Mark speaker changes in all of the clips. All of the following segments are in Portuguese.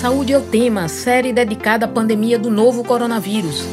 Speaker 1: Saúde é o tema, série dedicada à pandemia do novo coronavírus.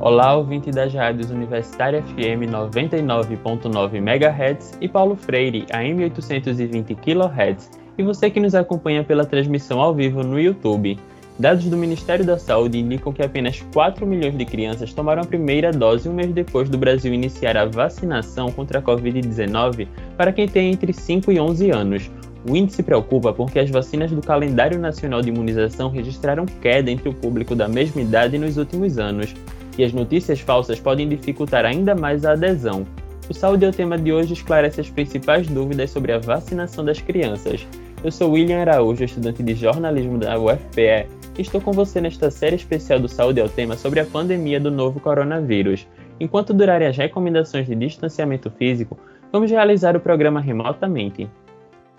Speaker 2: Olá, ouvinte das rádios Universitária FM 99.9 MHz e Paulo Freire, AM 820 kHz, e você que nos acompanha pela transmissão ao vivo no YouTube. Dados do Ministério da Saúde indicam que apenas 4 milhões de crianças tomaram a primeira dose um mês depois do Brasil iniciar a vacinação contra a Covid-19 para quem tem entre 5 e 11 anos. O índice preocupa porque as vacinas do Calendário Nacional de Imunização registraram queda entre o público da mesma idade nos últimos anos, e as notícias falsas podem dificultar ainda mais a adesão. O Saúde é o tema de hoje esclarece as principais dúvidas sobre a vacinação das crianças. Eu sou William Araújo, estudante de jornalismo da UFPE, e estou com você nesta série especial do Saúde ao Tema sobre a pandemia do novo coronavírus. Enquanto durarem as recomendações de distanciamento físico, vamos realizar o programa remotamente.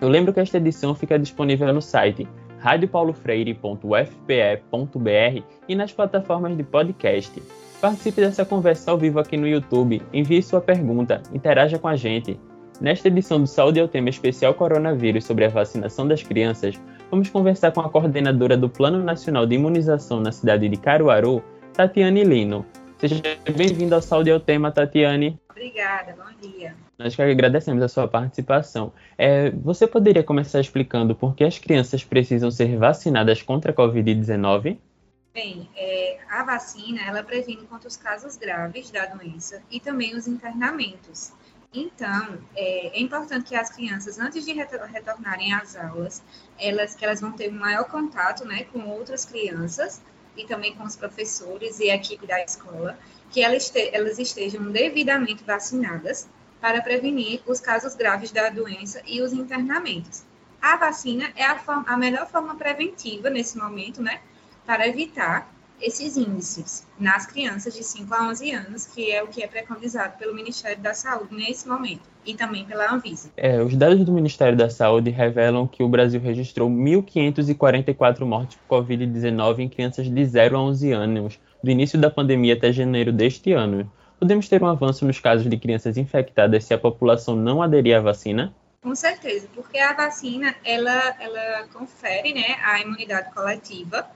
Speaker 2: Eu lembro que esta edição fica disponível no site radiopaulofreire.ufpe.br e nas plataformas de podcast. Participe dessa conversa ao vivo aqui no YouTube, envie sua pergunta, interaja com a gente. Nesta edição do Saúde ao Tema Especial Coronavírus sobre a vacinação das crianças, vamos conversar com a coordenadora do Plano Nacional de Imunização na cidade de Caruaru, Tatiane Lino. Seja bem-vinda ao Saúde ao Tema, Tatiane.
Speaker 3: Obrigada, bom dia.
Speaker 2: Nós que agradecemos a sua participação. É, você poderia começar explicando por que as crianças precisam ser vacinadas contra a Covid-19?
Speaker 3: Bem, é, a vacina ela previne contra os casos graves da doença e também os internamentos. Então, é, é, importante que as crianças, antes de retornarem às aulas, elas, que elas vão ter um maior contato né, com outras crianças e também com os professores e a equipe da escola, que elas, elas estejam devidamente vacinadas para prevenir os casos graves da doença e os internamentos. A vacina é a, forma, a melhor forma preventiva nesse momento, né, para evitar esses índices nas crianças de 5 a 11 anos, que é o que é preconizado pelo Ministério da Saúde nesse momento, e também pela Anvisa.
Speaker 2: É, os dados do Ministério da Saúde revelam que o Brasil registrou 1.544 mortes por Covid-19 em crianças de 0 a 11 anos, do início da pandemia até janeiro deste ano. Podemos ter um avanço nos casos de crianças infectadas se a população não aderir à vacina?
Speaker 3: Com certeza, porque a vacina ela, ela confere né, a imunidade coletiva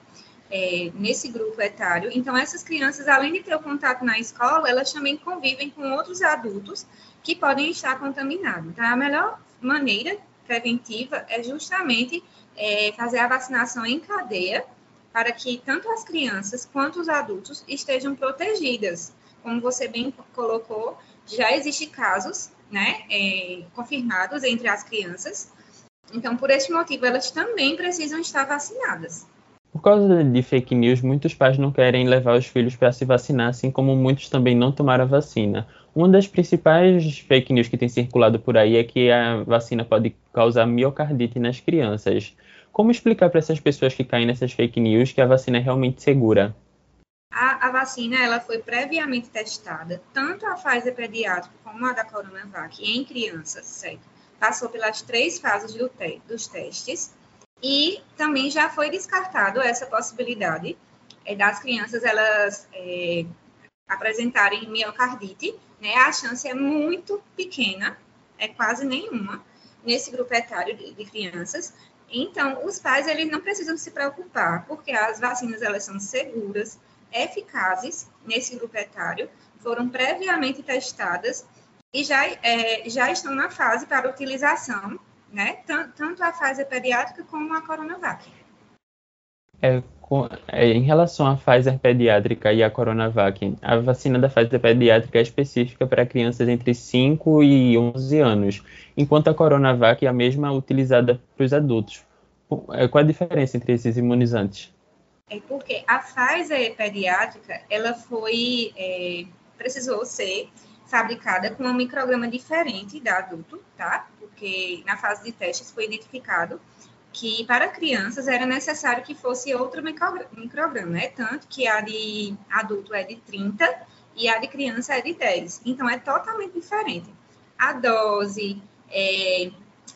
Speaker 3: é, nesse grupo etário. Então, essas crianças, além de ter o contato na escola, elas também convivem com outros adultos que podem estar contaminados. Então, a melhor maneira preventiva é justamente é, fazer a vacinação em cadeia para que tanto as crianças quanto os adultos estejam protegidas. Como você bem colocou, já existem casos né, é, confirmados entre as crianças. Então, por este motivo, elas também precisam estar vacinadas.
Speaker 2: Por causa de fake news, muitos pais não querem levar os filhos para se vacinar, assim como muitos também não tomaram a vacina. Uma das principais fake news que tem circulado por aí é que a vacina pode causar miocardite nas crianças. Como explicar para essas pessoas que caem nessas fake news que a vacina é realmente segura?
Speaker 3: A, a, vacina ela foi previamente testada, tanto a Pfizer pediátrica como a da Coronavac, em crianças, certo? Passou pelas três fases do te dos testes e também já foi descartado essa possibilidade é, das crianças elas é, apresentarem miocardite, né? A chance é muito pequena, é quase nenhuma nesse grupo etário de, de crianças. Então, os pais eles não precisam se preocupar, porque as vacinas elas são seguras, eficazes nesse grupo etário, foram previamente testadas e já, é, já estão na fase para utilização né? Tanto a Pfizer pediátrica como a Coronavac.
Speaker 2: É, com, é, em relação à Pfizer pediátrica e à Coronavac, a vacina da Pfizer pediátrica é específica para crianças entre 5 e 11 anos, enquanto a Coronavac é a mesma utilizada para os adultos. É, qual a diferença entre esses imunizantes?
Speaker 3: É porque a Pfizer pediátrica, ela foi, é, precisou ser fabricada com um micrograma diferente da adulto, tá? Porque na fase de testes foi identificado que para crianças era necessário que fosse outro micrograma, né? Tanto que a de adulto é de 30 e a de criança é de 10. Então é totalmente diferente. A dose, é,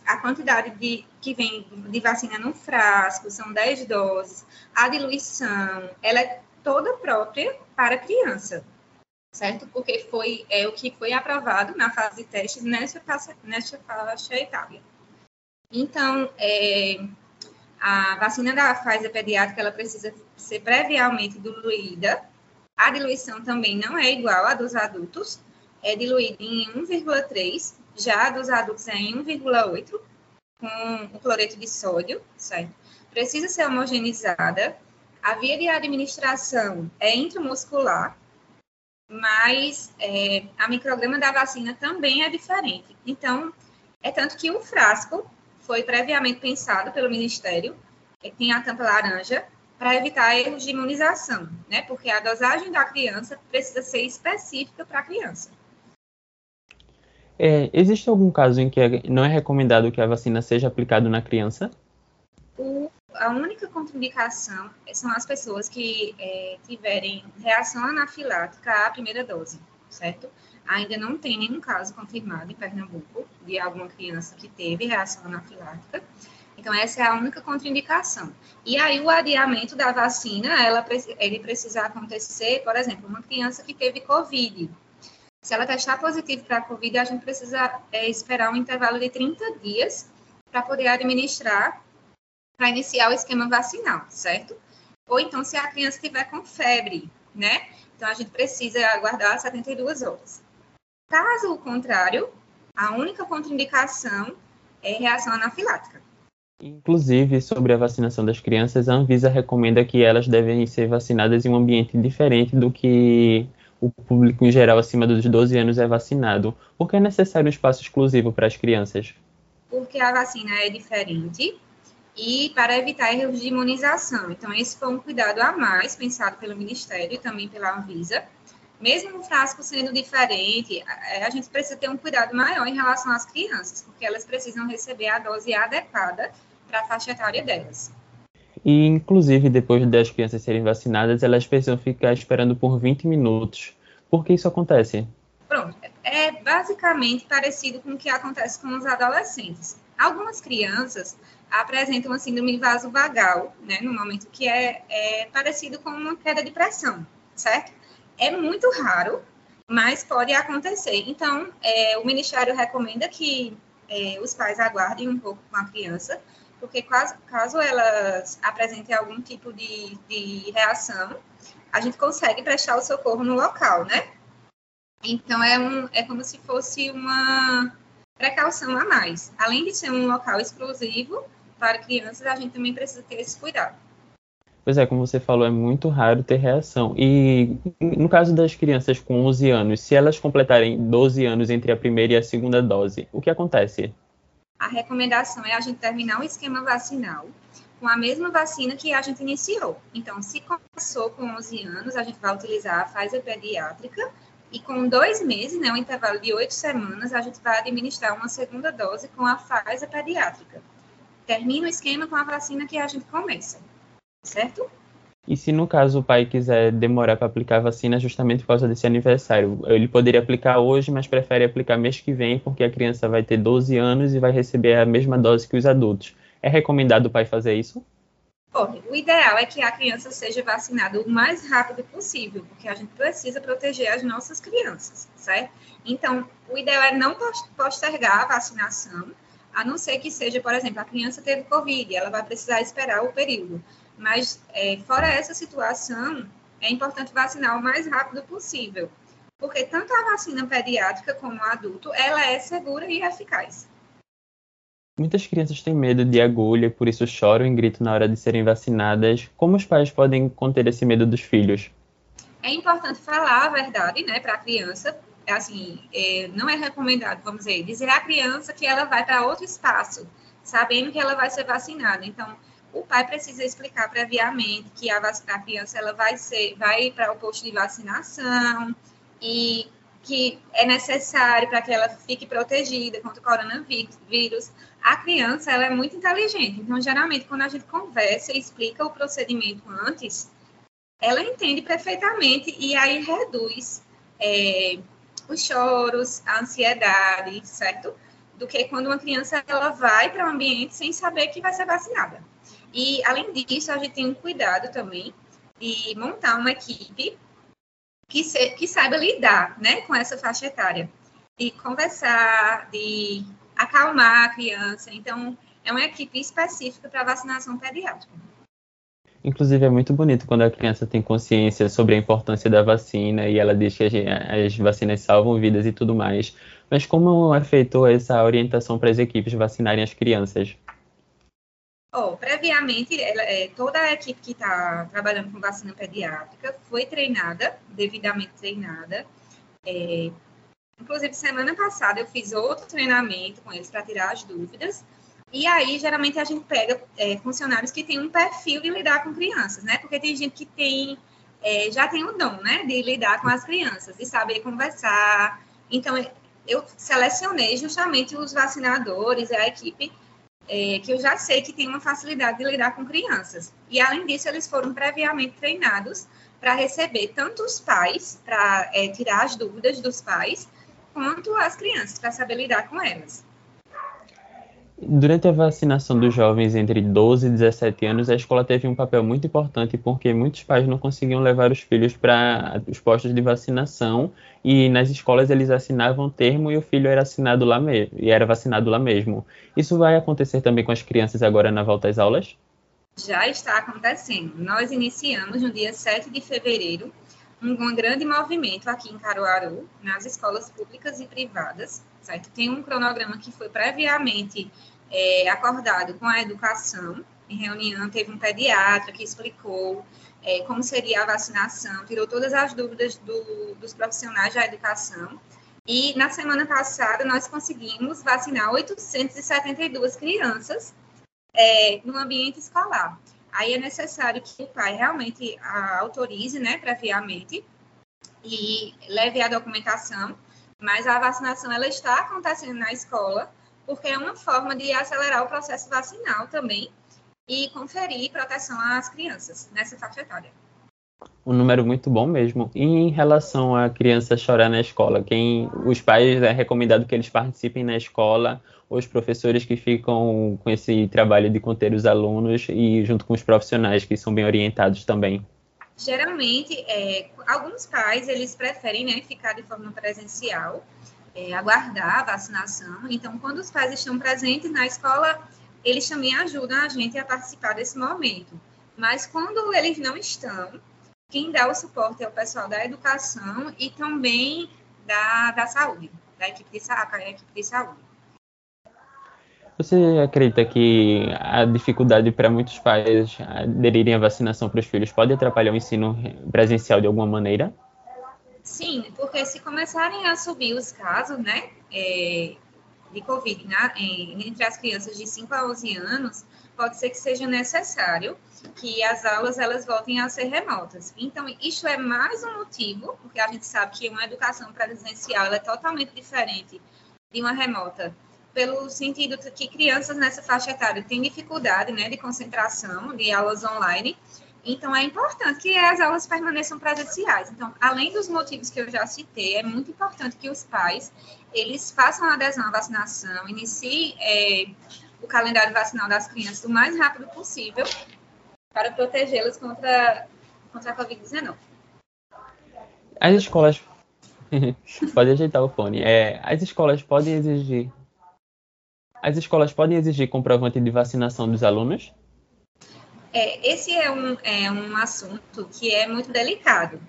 Speaker 3: a quantidade de, que vem de vacina no frasco são 10 doses, a diluição, ela é toda própria para criança, certo? Porque foi é, o que foi aprovado na fase de teste nessa, nessa faixa etária. Então, é, a vacina da Pfizer pediátrica ela precisa ser previamente diluída. A diluição também não é igual à dos adultos, é diluída em 1,3, já a dos adultos é em 1,8, com o cloreto de sódio, certo? Precisa ser homogeneizada. A via de administração é intramuscular, mas é, a micrograma da vacina também é diferente. Então, é tanto que o frasco foi previamente pensado pelo Ministério, que tem a tampa laranja, para evitar erros de imunização, né? Porque a dosagem da criança precisa ser específica para a criança.
Speaker 2: É, existe algum caso em que não é recomendado que a vacina seja aplicada na criança?
Speaker 3: O, a única contraindicação são as pessoas que é, tiverem reação anafilática à primeira dose, certo? Ainda não tem nenhum caso confirmado em Pernambuco de alguma criança que teve reação anafilática. Então, essa é a única contraindicação. E aí, o adiamento da vacina, ela, ele precisa acontecer, por exemplo, uma criança que teve Covid. Se ela testar positivo para a Covid, a gente precisa é, esperar um intervalo de 30 dias para poder administrar, para iniciar o esquema vacinal, certo? Ou então, se a criança estiver com febre, né? Então, a gente precisa aguardar 72 horas. Caso contrário, a única contraindicação é reação anafilática.
Speaker 2: Inclusive, sobre a vacinação das crianças, a Anvisa recomenda que elas devem ser vacinadas em um ambiente diferente do que o público em geral acima dos 12 anos é vacinado. Por que é necessário um espaço exclusivo para as crianças?
Speaker 3: Porque a vacina é diferente e para evitar erros de imunização. Então, esse foi um cuidado a mais pensado pelo Ministério e também pela Anvisa. Mesmo o frasco sendo diferente, a gente precisa ter um cuidado maior em relação às crianças, porque elas precisam receber a dose adequada para a faixa etária delas.
Speaker 2: E, inclusive, depois das crianças serem vacinadas, elas precisam ficar esperando por 20 minutos. Por que isso acontece?
Speaker 3: Pronto, é basicamente parecido com o que acontece com os adolescentes. Algumas crianças apresentam a síndrome vasovagal, né, no momento que é, é parecido com uma queda de pressão, certo? É muito raro, mas pode acontecer. Então, é, o Ministério recomenda que é, os pais aguardem um pouco com a criança porque caso, caso elas apresentem algum tipo de, de reação, a gente consegue prestar o socorro no local, né? Então, é, um, é como se fosse uma precaução a mais. Além de ser um local exclusivo para crianças, a gente também precisa ter esse cuidado.
Speaker 2: Pois é, como você falou, é muito raro ter reação. E no caso das crianças com 11 anos, se elas completarem 12 anos entre a primeira e a segunda dose, o que acontece?
Speaker 3: a recomendação é a gente terminar o esquema vacinal com a mesma vacina que a gente iniciou. Então, se começou com 11 anos, a gente vai utilizar a Pfizer pediátrica e com dois meses, né, um intervalo de oito semanas, a gente vai administrar uma segunda dose com a Pfizer pediátrica. Termina o esquema com a vacina que a gente começa, certo?
Speaker 2: E se no caso o pai quiser demorar para aplicar a vacina justamente por causa desse aniversário, ele poderia aplicar hoje, mas prefere aplicar mês que vem porque a criança vai ter 12 anos e vai receber a mesma dose que os adultos. É recomendado o pai fazer isso?
Speaker 3: O ideal é que a criança seja vacinada o mais rápido possível, porque a gente precisa proteger as nossas crianças, certo? Então, o ideal é não postergar a vacinação, a não ser que seja, por exemplo, a criança teve Covid, ela vai precisar esperar o período. Mas, é, fora essa situação, é importante vacinar o mais rápido possível, porque tanto a vacina pediátrica como a adulto, ela é segura e eficaz.
Speaker 2: Muitas crianças têm medo de agulha, por isso choram e gritam na hora de serem vacinadas. Como os pais podem conter esse medo dos filhos?
Speaker 3: É importante falar a verdade, né, para a criança. Assim, é, não é recomendado, vamos dizer, dizer à criança que ela vai para outro espaço, sabendo que ela vai ser vacinada. Então, o pai precisa explicar previamente que a, a criança ela vai ser, vai para o posto de vacinação e que é necessário para que ela fique protegida contra o coronavírus. A criança ela é muito inteligente, então geralmente quando a gente conversa e explica o procedimento antes, ela entende perfeitamente e aí reduz é, os choros, a ansiedade, certo? Do que quando uma criança ela vai para um ambiente sem saber que vai ser vacinada. E, além disso, a gente tem um cuidado também de montar uma equipe que, se, que saiba lidar né, com essa faixa etária. De conversar, de acalmar a criança. Então, é uma equipe específica para vacinação pediátrica.
Speaker 2: Inclusive, é muito bonito quando a criança tem consciência sobre a importância da vacina e ela diz que as vacinas salvam vidas e tudo mais. Mas como é feita essa orientação para as equipes vacinarem as crianças?
Speaker 3: Oh, previamente, ela, é, toda a equipe que está trabalhando com vacina pediátrica foi treinada, devidamente treinada. É, inclusive, semana passada eu fiz outro treinamento com eles para tirar as dúvidas. E aí, geralmente, a gente pega é, funcionários que têm um perfil de lidar com crianças, né? Porque tem gente que tem, é, já tem o dom, né? De lidar com as crianças, de saber conversar. Então, eu selecionei justamente os vacinadores, a equipe, é, que eu já sei que tem uma facilidade de lidar com crianças. E, além disso, eles foram previamente treinados para receber tanto os pais, para é, tirar as dúvidas dos pais, quanto as crianças, para saber lidar com elas.
Speaker 2: Durante a vacinação dos jovens entre 12 e 17 anos, a escola teve um papel muito importante porque muitos pais não conseguiam levar os filhos para os postos de vacinação e nas escolas eles assinavam termo e o filho era assinado lá mesmo e era vacinado lá mesmo. Isso vai acontecer também com as crianças agora na volta às aulas?
Speaker 3: Já está acontecendo. Nós iniciamos no dia 7 de fevereiro um grande movimento aqui em Caruaru, nas escolas públicas e privadas, certo? Tem um cronograma que foi previamente é, acordado com a educação. Em reunião, teve um pediatra que explicou é, como seria a vacinação, tirou todas as dúvidas do, dos profissionais da educação. E na semana passada, nós conseguimos vacinar 872 crianças é, no ambiente escolar. Aí é necessário que o pai realmente autorize, né, previamente, e leve a documentação, mas a vacinação ela está acontecendo na escola, porque é uma forma de acelerar o processo vacinal também e conferir proteção às crianças nessa faixa etária.
Speaker 2: Um número muito bom mesmo. E em relação a criança chorar na escola, quem os pais é recomendado que eles participem na escola os professores que ficam com esse trabalho de conter os alunos e junto com os profissionais que são bem orientados também?
Speaker 3: Geralmente, é, alguns pais eles preferem né, ficar de forma presencial, é, aguardar a vacinação. Então, quando os pais estão presentes na escola, eles também ajudam a gente a participar desse momento. Mas quando eles não estão, quem dá o suporte é o pessoal da educação e também da, da saúde, da equipe de, a equipe de saúde.
Speaker 2: Você acredita que a dificuldade para muitos pais aderirem à vacinação para os filhos pode atrapalhar o ensino presencial de alguma maneira?
Speaker 3: Sim, porque se começarem a subir os casos, né, é, de Covid né, entre as crianças de 5 a 11 anos, pode ser que seja necessário que as aulas elas voltem a ser remotas. Então, isso é mais um motivo, porque a gente sabe que uma educação presencial é totalmente diferente de uma remota pelo sentido que crianças nessa faixa etária têm dificuldade né, de concentração de aulas online. Então, é importante que as aulas permaneçam presenciais. Então, além dos motivos que eu já citei, é muito importante que os pais eles façam a adesão à vacinação, iniciem é, o calendário vacinal das crianças o mais rápido possível para protegê-las contra, contra a Covid-19.
Speaker 2: As escolas... Pode ajeitar o fone. É, as escolas podem exigir as escolas podem exigir comprovante de vacinação dos alunos?
Speaker 3: É, esse é um, é um assunto que é muito delicado.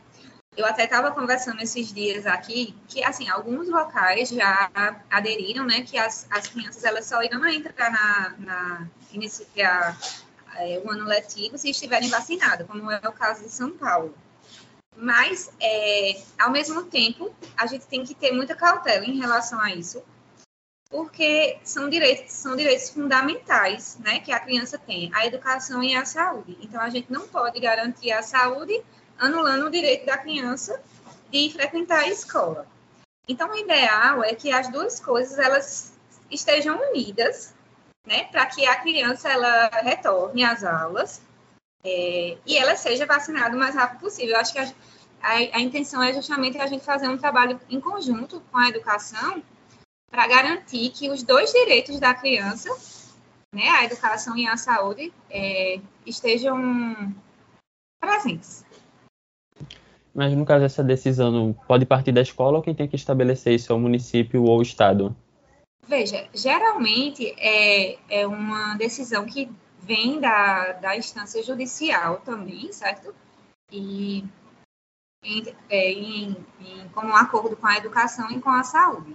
Speaker 3: Eu até estava conversando esses dias aqui que, assim, alguns locais já aderiram, né, que as, as crianças elas só irão entrar na, na iniciar é, o ano letivo se estiverem vacinadas, como é o caso de São Paulo. Mas, é, ao mesmo tempo, a gente tem que ter muita cautela em relação a isso, porque são direitos, são direitos fundamentais né, que a criança tem, a educação e a saúde. Então, a gente não pode garantir a saúde anulando o direito da criança de frequentar a escola. Então, o ideal é que as duas coisas elas estejam unidas, né, para que a criança ela retorne às aulas é, e ela seja vacinada o mais rápido possível. Eu acho que a, a, a intenção é justamente a gente fazer um trabalho em conjunto com a educação para garantir que os dois direitos da criança, né, a educação e a saúde, é, estejam presentes.
Speaker 2: Mas no caso essa decisão pode partir da escola ou quem tem que estabelecer isso é o município ou o estado?
Speaker 3: Veja, geralmente é, é uma decisão que vem da, da instância judicial também, certo? E em, é, em, em, como um acordo com a educação e com a saúde.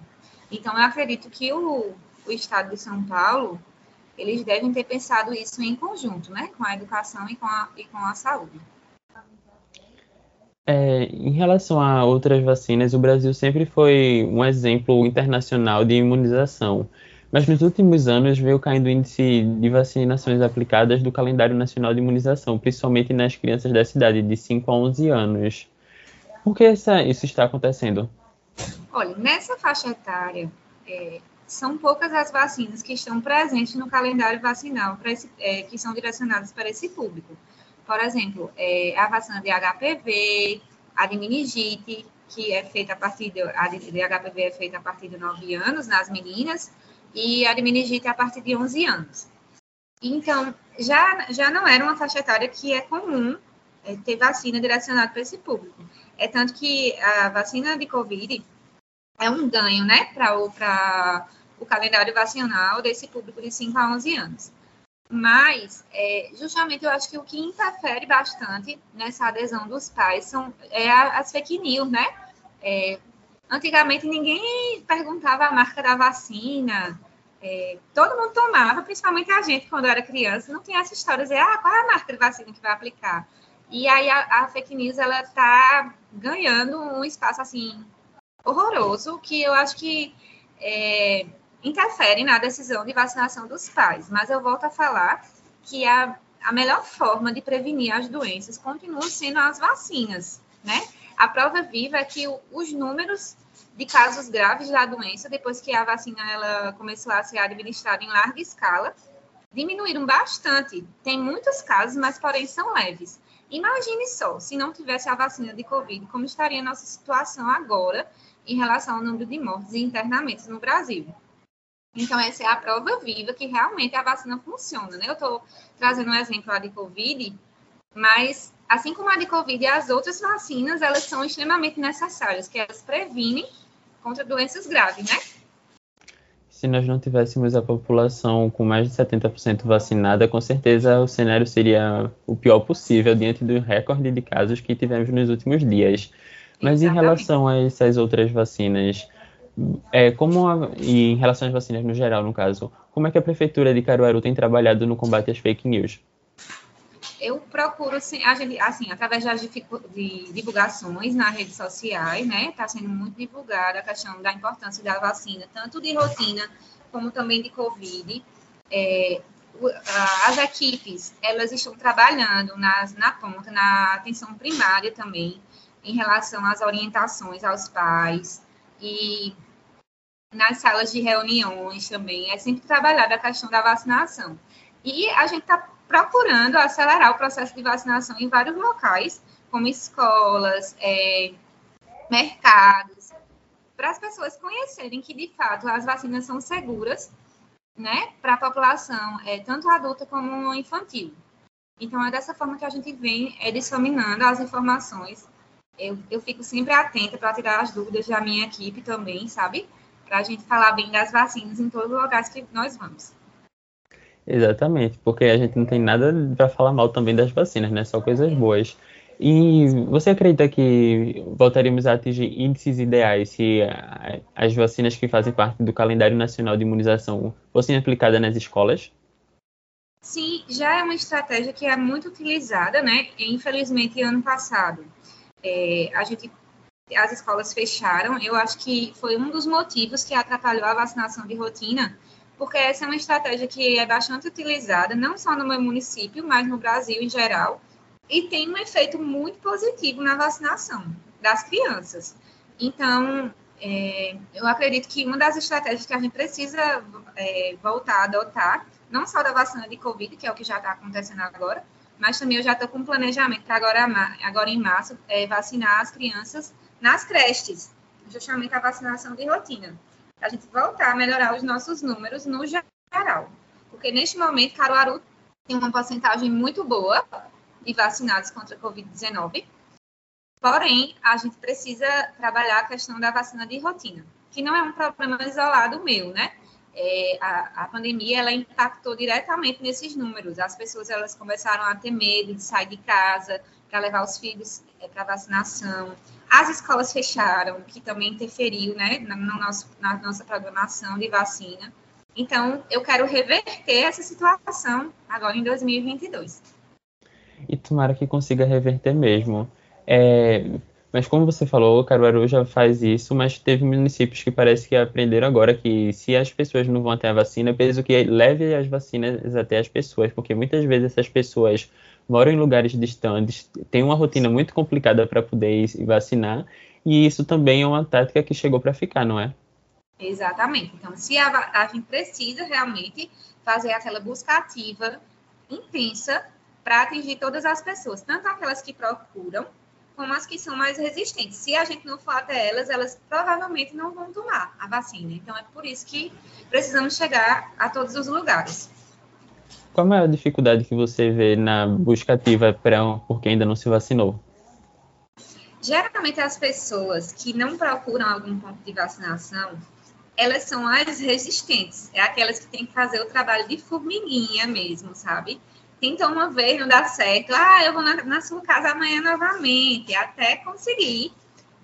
Speaker 3: Então, eu acredito que o, o Estado de São Paulo, eles devem ter pensado isso em conjunto, né, com a educação e com a, e com a saúde.
Speaker 2: É, em relação a outras vacinas, o Brasil sempre foi um exemplo internacional de imunização. Mas nos últimos anos veio caindo o índice de vacinações aplicadas do calendário nacional de imunização, principalmente nas crianças da cidade de 5 a 11 anos. Por que essa, isso está acontecendo?
Speaker 3: Olha, nessa faixa etária, é, são poucas as vacinas que estão presentes no calendário vacinal esse, é, que são direcionadas para esse público. Por exemplo, é, a vacina de HPV, a de meningite, que é feita a partir de, a de, HPV é feita a partir de 9 anos nas meninas, e a de meningite a partir de 11 anos. Então, já, já não era uma faixa etária que é comum é, ter vacina direcionada para esse público. É tanto que a vacina de Covid é um ganho, né, para o, calendário vacinal desse público de 5 a 11 anos. Mas, é, justamente, eu acho que o que interfere bastante nessa adesão dos pais são é, as fake news, né? É, antigamente, ninguém perguntava a marca da vacina, é, todo mundo tomava, principalmente a gente, quando era criança, não tinha essa história de dizer, ah, qual é a marca de vacina que vai aplicar? E aí a, a fake news, ela está ganhando um espaço, assim, horroroso, que eu acho que é, interfere na decisão de vacinação dos pais. Mas eu volto a falar que a, a melhor forma de prevenir as doenças continua sendo as vacinas, né? A prova viva é que os números de casos graves da doença, depois que a vacina ela começou a ser administrada em larga escala, diminuíram bastante. Tem muitos casos, mas porém são leves. Imagine só, se não tivesse a vacina de Covid, como estaria a nossa situação agora em relação ao número de mortes e internamentos no Brasil. Então, essa é a prova viva que realmente a vacina funciona, né? Eu estou trazendo um exemplo lá de Covid, mas assim como a de Covid e as outras vacinas, elas são extremamente necessárias, que elas previnem contra doenças graves, né?
Speaker 2: Se nós não tivéssemos a população com mais de 70% vacinada, com certeza o cenário seria o pior possível diante do recorde de casos que tivemos nos últimos dias. Mas Exatamente. em relação a essas outras vacinas, é, como a, e em relação às vacinas no geral, no caso, como é que a prefeitura de Caruaru tem trabalhado no combate às fake news?
Speaker 3: Eu procuro, assim, assim através das de divulgações nas redes sociais, né? Está sendo muito divulgada a questão da importância da vacina, tanto de rotina como também de Covid. É, as equipes, elas estão trabalhando nas, na ponta, na atenção primária também, em relação às orientações aos pais, e nas salas de reuniões também, é sempre trabalhada a questão da vacinação. E a gente está procurando acelerar o processo de vacinação em vários locais, como escolas, é, mercados, para as pessoas conhecerem que, de fato, as vacinas são seguras né, para a população, é, tanto adulta como infantil. Então, é dessa forma que a gente vem é, disseminando as informações eu, eu fico sempre atenta para tirar as dúvidas da minha equipe também, sabe? Para a gente falar bem das vacinas em todos os lugares que nós vamos.
Speaker 2: Exatamente, porque a gente não tem nada para falar mal também das vacinas, né? Só coisas boas. E você acredita que voltaríamos a atingir índices ideais se as vacinas que fazem parte do calendário nacional de imunização fossem aplicadas nas escolas?
Speaker 3: Sim, já é uma estratégia que é muito utilizada, né? Infelizmente, ano passado, é, a gente, as escolas fecharam. Eu acho que foi um dos motivos que atrapalhou a vacinação de rotina, porque essa é uma estratégia que é bastante utilizada, não só no meu município, mas no Brasil em geral, e tem um efeito muito positivo na vacinação das crianças. Então, é, eu acredito que uma das estratégias que a gente precisa é, voltar a adotar, não só da vacina de Covid, que é o que já está acontecendo agora, mas também eu já estou com um planejamento para agora, agora em março é, vacinar as crianças nas creches, justamente a vacinação de rotina, a gente voltar a melhorar os nossos números no geral. Porque neste momento, Caruaru tem uma porcentagem muito boa de vacinados contra a Covid-19, porém, a gente precisa trabalhar a questão da vacina de rotina, que não é um problema isolado meu, né? é, a, a, pandemia ela impactou diretamente nesses números. As pessoas elas começaram a ter medo de sair de casa para levar os filhos é, para vacinação. As escolas fecharam, que também interferiu né, na, no nosso, na nossa programação de vacina. Então, eu quero reverter essa situação agora em 2022.
Speaker 2: E tomara que consiga reverter mesmo. É, mas como você falou, Caruaru já faz isso, mas teve municípios que parece que aprenderam agora que se as pessoas não vão até a vacina, preciso que leve as vacinas até as pessoas, porque muitas vezes essas pessoas moram em lugares distantes, têm uma rotina muito complicada para poder ir vacinar, e isso também é uma tática que chegou para ficar, não é?
Speaker 3: Exatamente. Então, se a, a gente precisa realmente fazer aquela busca ativa intensa para atingir todas as pessoas, tanto aquelas que procuram como as que são mais resistentes. Se a gente não for até elas, elas provavelmente não vão tomar a vacina. Então, é por isso que precisamos chegar a todos os lugares.
Speaker 2: Qual a maior dificuldade que você vê na busca ativa para porque ainda não se vacinou?
Speaker 3: Geralmente, as pessoas que não procuram algum ponto de vacinação, elas são as resistentes. É aquelas que têm que fazer o trabalho de formiguinha mesmo, sabe? tentam uma vez, não dá certo, ah, eu vou na, na sua casa amanhã novamente, até conseguir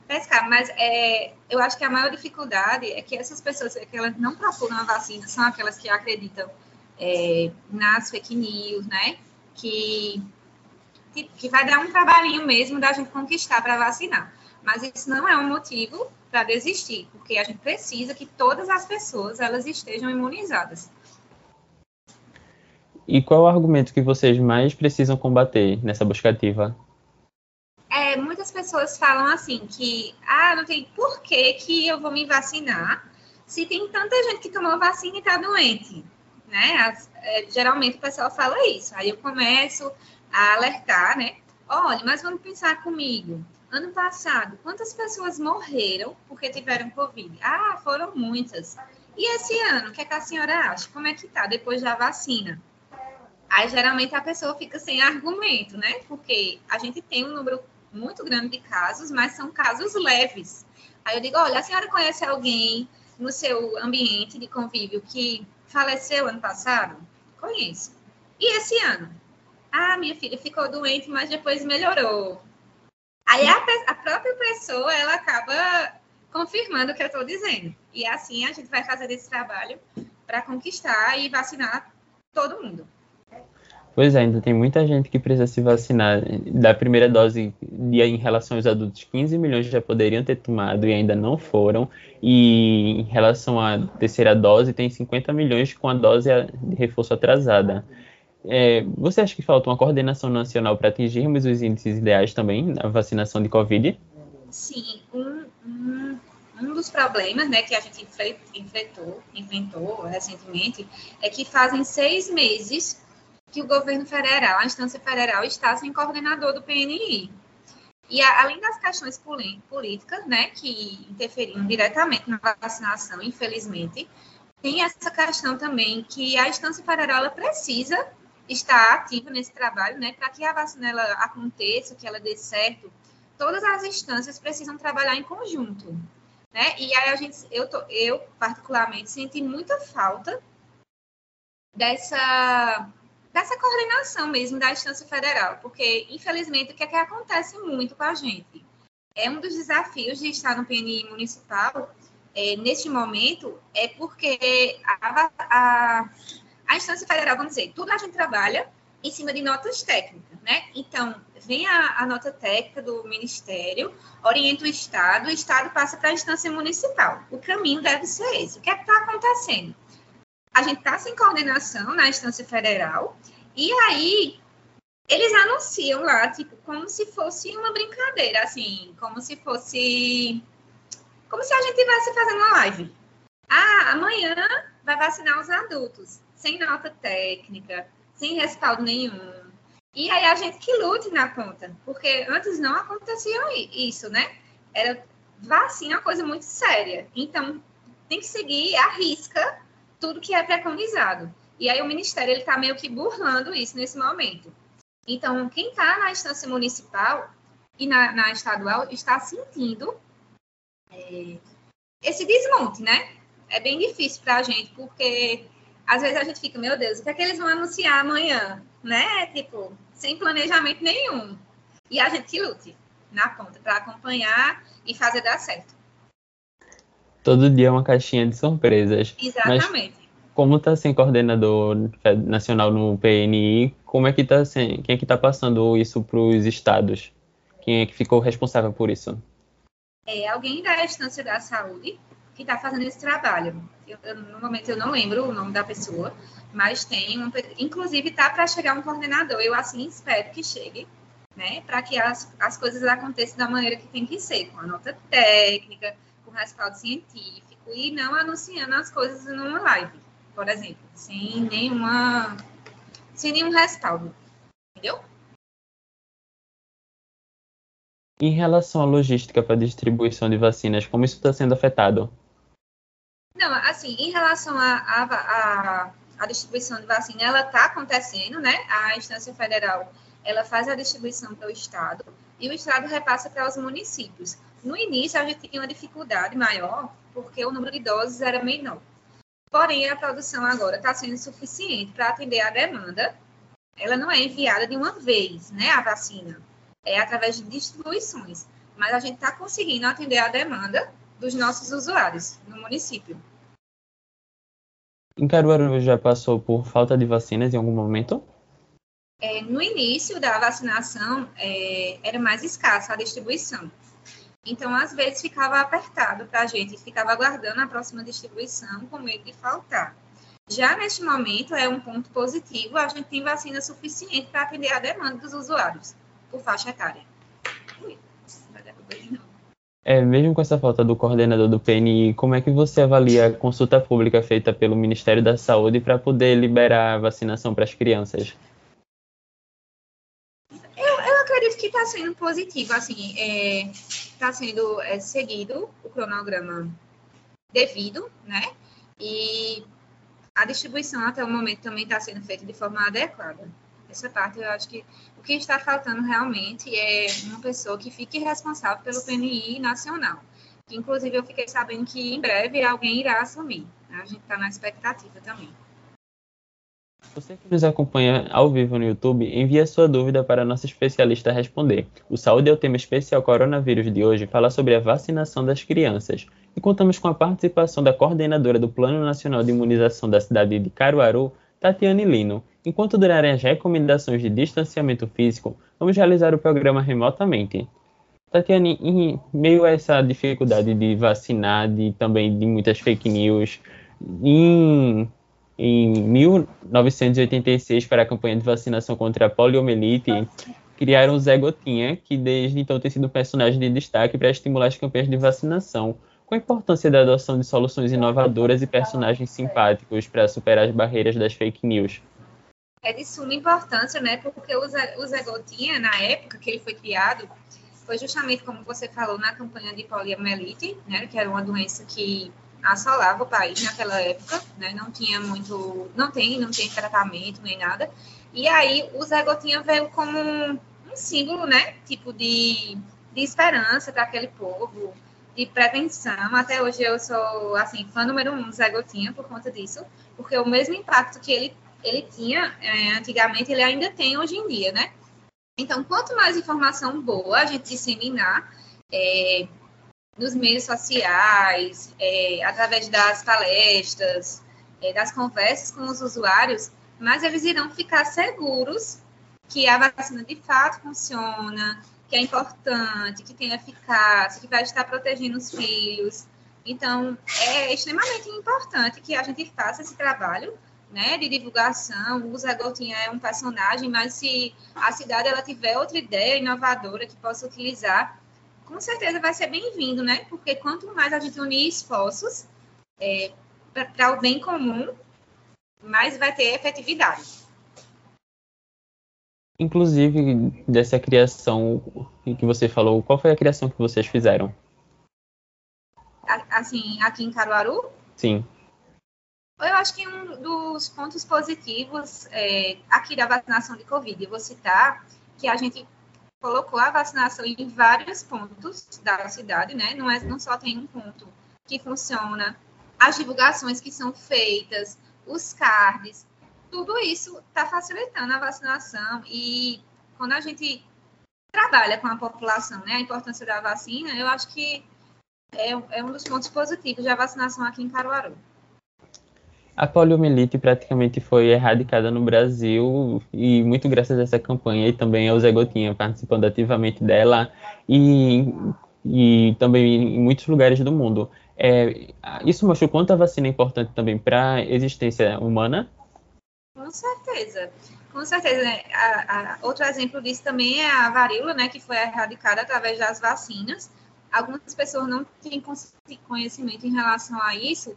Speaker 3: pescar. Mas é, eu acho que a maior dificuldade é que essas pessoas que elas não procuram a vacina são aquelas que acreditam é, nas fake news, né? Que, que, que, vai dar um trabalhinho mesmo da gente conquistar para vacinar. Mas isso não é um motivo para desistir, porque a gente precisa que todas as pessoas elas estejam imunizadas.
Speaker 2: E qual é o argumento que vocês mais precisam combater nessa busca ativa?
Speaker 3: É, muitas pessoas falam assim que, ah, não tem por que, que eu vou me vacinar se tem tanta gente que tomou vacina e está doente, né? As, é, geralmente o pessoal fala isso. Aí eu começo a alertar, né? Olha, mas vamos pensar comigo. Ano passado, quantas pessoas morreram porque tiveram Covid? Ah, foram muitas. E esse ano, o que, é que a senhora acha? Como é que tá depois da vacina? Aí geralmente a pessoa fica sem argumento, né? Porque a gente tem um número muito grande de casos, mas são casos leves. Aí eu digo, olha, a senhora conhece alguém no seu ambiente de convívio que faleceu ano passado? Conheço. E esse ano? Ah, minha filha ficou doente, mas depois melhorou. Aí a, a própria pessoa, ela acaba confirmando o que eu estou dizendo. E assim a gente vai fazer esse trabalho para conquistar e vacinar todo mundo.
Speaker 2: Pois é, ainda tem muita gente que precisa se vacinar. Da primeira dose, em relação aos adultos, 15 milhões já poderiam ter tomado e ainda não foram. E em relação à terceira dose, tem 50 milhões com a dose de reforço atrasada. É, você acha que falta uma coordenação nacional para atingirmos os índices ideais também na vacinação de Covid?
Speaker 3: Sim, um, um, um dos problemas né, que a gente enfrentou, enfrentou recentemente é que fazem seis meses que o governo federal, a instância federal, está sem coordenador do PNI. E a, além das questões políticas, né, que interferiram diretamente na vacinação, infelizmente, tem essa questão também que a instância federal precisa estar ativa nesse trabalho, né, para que a vacina ela aconteça, que ela dê certo. Todas as instâncias precisam trabalhar em conjunto, né? E aí a gente, eu, tô, eu particularmente senti muita falta dessa dessa coordenação mesmo da instância federal, porque, infelizmente, o que é que acontece muito com a gente? É um dos desafios de estar no PNI municipal, é, neste momento, é porque a, a, a instância federal, vamos dizer, tudo a gente trabalha em cima de notas técnicas, né? Então, vem a, a, nota técnica do Ministério, orienta o Estado, o Estado passa para a instância municipal. O caminho deve ser esse. O que é que está acontecendo? A gente está sem coordenação na instância federal, e aí eles anunciam lá, tipo, como se fosse uma brincadeira, assim, como se fosse. Como se a gente estivesse fazendo uma live. Ah, amanhã vai vacinar os adultos, sem nota técnica, sem respaldo nenhum. E aí a gente que lute na conta, porque antes não acontecia isso, né? Era vacina uma coisa muito séria. Então, tem que seguir a risca tudo que é preconizado. E aí o Ministério ele está meio que burlando isso nesse momento. Então, quem está na instância municipal e na, na estadual está sentindo é, esse desmonte, né? é bem difícil para a gente, porque às vezes a gente fica, meu Deus, o que é que eles vão anunciar amanhã? Né? Tipo, sem planejamento nenhum. E a gente que lute na ponta para acompanhar e fazer dar certo.
Speaker 2: Todo dia é uma caixinha de surpresas.
Speaker 3: Exatamente. Mas
Speaker 2: como está sem coordenador nacional no PNI, como é que está sem, quem é que está passando isso para os estados? Quem é que ficou responsável por isso?
Speaker 3: É alguém da instância da saúde que está fazendo esse trabalho. Eu, eu, no momento eu não lembro o nome da pessoa, mas tem, um, inclusive está para chegar um coordenador. Eu assim espero que chegue, né, para que as, as coisas aconteçam da maneira que tem que ser, com a nota técnica, respaldo científico e não anunciando as coisas numa live por exemplo, sem nenhuma, sem nenhum respaldo, entendeu?
Speaker 2: Em relação à logística para distribuição de vacinas, como isso está sendo afetado?
Speaker 3: Não, assim, em relação à distribuição de vacina, ela está acontecendo, né? A instância federal, ela faz a distribuição para o estado e o estado repassa para os municípios. No início, a gente tinha uma dificuldade maior, porque o número de doses era menor. Porém, a produção agora está sendo suficiente para atender a demanda. Ela não é enviada de uma vez, né, a vacina. É através de distribuições. Mas a gente está conseguindo atender a demanda dos nossos usuários no município.
Speaker 2: Em Caruaru já passou por falta de vacinas em algum momento?
Speaker 3: É, no início da vacinação, é, era mais escassa a distribuição. Então, às vezes, ficava apertado para a gente, ficava aguardando a próxima distribuição com medo de faltar. Já neste momento, é um ponto positivo, a gente tem vacina suficiente para atender a demanda dos usuários por faixa etária.
Speaker 2: É, mesmo com essa falta do coordenador do PNI, como é que você avalia a consulta pública feita pelo Ministério da Saúde para poder liberar a vacinação para as crianças?
Speaker 3: acredito que está sendo positivo, assim, está é, sendo é, seguido o cronograma devido, né? E a distribuição até o momento também está sendo feita de forma adequada. Essa parte eu acho que o que está faltando realmente é uma pessoa que fique responsável pelo PNI nacional. Que, inclusive, eu fiquei sabendo que em breve alguém irá assumir. Né? A gente está na expectativa também.
Speaker 2: Você que nos acompanha ao vivo no YouTube, envie sua dúvida para a nossa especialista responder. O Saúde é o tema especial Coronavírus de hoje fala sobre a vacinação das crianças. E contamos com a participação da coordenadora do Plano Nacional de Imunização da cidade de Caruaru, Tatiane Lino. Enquanto durarem as recomendações de distanciamento físico, vamos realizar o programa remotamente. Tatiane, em meio a essa dificuldade de vacinar, e também de muitas fake news, em em 1986, para a campanha de vacinação contra a poliomielite, criaram o Zé Gotinha, que desde então tem sido um personagem de destaque para estimular as campanhas de vacinação. Qual a importância da adoção de soluções inovadoras e personagens simpáticos para superar as barreiras das fake news?
Speaker 3: É de suma importância, né? Porque o Zé, o Zé Gotinha, na época que ele foi criado, foi justamente como você falou na campanha de poliomielite, né? Que era uma doença que assolava o país naquela época, né? Não tinha muito, não tem, não tem tratamento nem nada. E aí o Zé Gotinha veio como um, um símbolo, né? Tipo de, de esperança para aquele povo, de prevenção. Até hoje eu sou assim fã número um do Zé Gotinha por conta disso, porque o mesmo impacto que ele ele tinha é, antigamente ele ainda tem hoje em dia, né? Então, quanto mais informação boa a gente disseminar, é, nos meios sociais, é, através das palestras, é, das conversas com os usuários, mas eles irão ficar seguros que a vacina de fato funciona, que é importante, que tem eficácia, que vai estar protegendo os filhos. Então, é extremamente importante que a gente faça esse trabalho né, de divulgação. O Zé Gotinha é um personagem, mas se a cidade ela tiver outra ideia inovadora que possa utilizar, com certeza vai ser bem-vindo, né? Porque quanto mais a gente unir esforços é, para o bem comum, mais vai ter efetividade.
Speaker 2: Inclusive, dessa criação que você falou, qual foi a criação que vocês fizeram?
Speaker 3: Assim, aqui em Caruaru?
Speaker 2: Sim.
Speaker 3: Eu acho que um dos pontos positivos é, aqui da vacinação de Covid, eu vou citar que a gente colocou a vacinação em vários pontos da cidade, né? Não, é, não só tem um ponto que funciona as divulgações que são feitas, os cards, tudo isso está facilitando a vacinação e quando a gente trabalha com a população, né, a importância da vacina, eu acho que é, é um dos pontos positivos da vacinação aqui em Caruaru.
Speaker 2: A poliomielite praticamente foi erradicada no Brasil e muito graças a essa campanha e também ao Zé Gotinha participando ativamente dela e, e também em muitos lugares do mundo. É, isso mostra o quanto a vacina é importante também para a existência humana?
Speaker 3: Com certeza, com certeza. Né? A, a, outro exemplo disso também é a varíola, né, que foi erradicada através das vacinas. Algumas pessoas não têm conhecimento em relação a isso,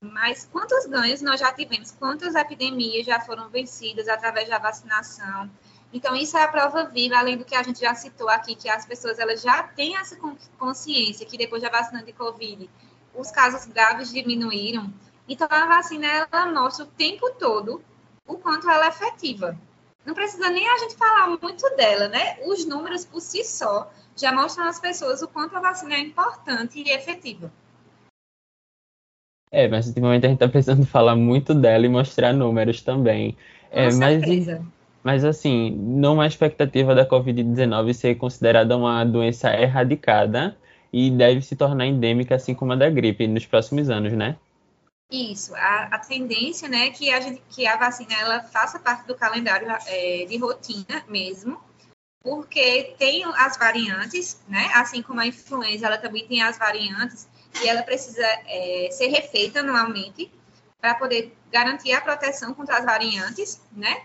Speaker 3: mas quantos ganhos nós já tivemos? Quantas epidemias já foram vencidas através da vacinação? Então, isso é a prova viva, além do que a gente já citou aqui, que as pessoas elas já têm essa consciência que depois da vacina de Covid, os casos graves diminuíram. Então, a vacina, ela mostra o tempo todo o quanto ela é efetiva. Não precisa nem a gente falar muito dela, né? Os números por si só já mostram às pessoas o quanto a vacina é importante e efetiva.
Speaker 2: É, mas ultimamente a gente está precisando falar muito dela e mostrar números também.
Speaker 3: Com é, certeza.
Speaker 2: Mas, mas assim, não há expectativa da Covid-19 ser considerada uma doença erradicada e deve se tornar endêmica, assim como a da gripe, nos próximos anos, né?
Speaker 3: Isso, a, a tendência, né, que a, gente, que a vacina ela faça parte do calendário é, de rotina mesmo, porque tem as variantes, né, assim como a influenza, ela também tem as variantes, e ela precisa é, ser refeita anualmente para poder garantir a proteção contra as variantes, né?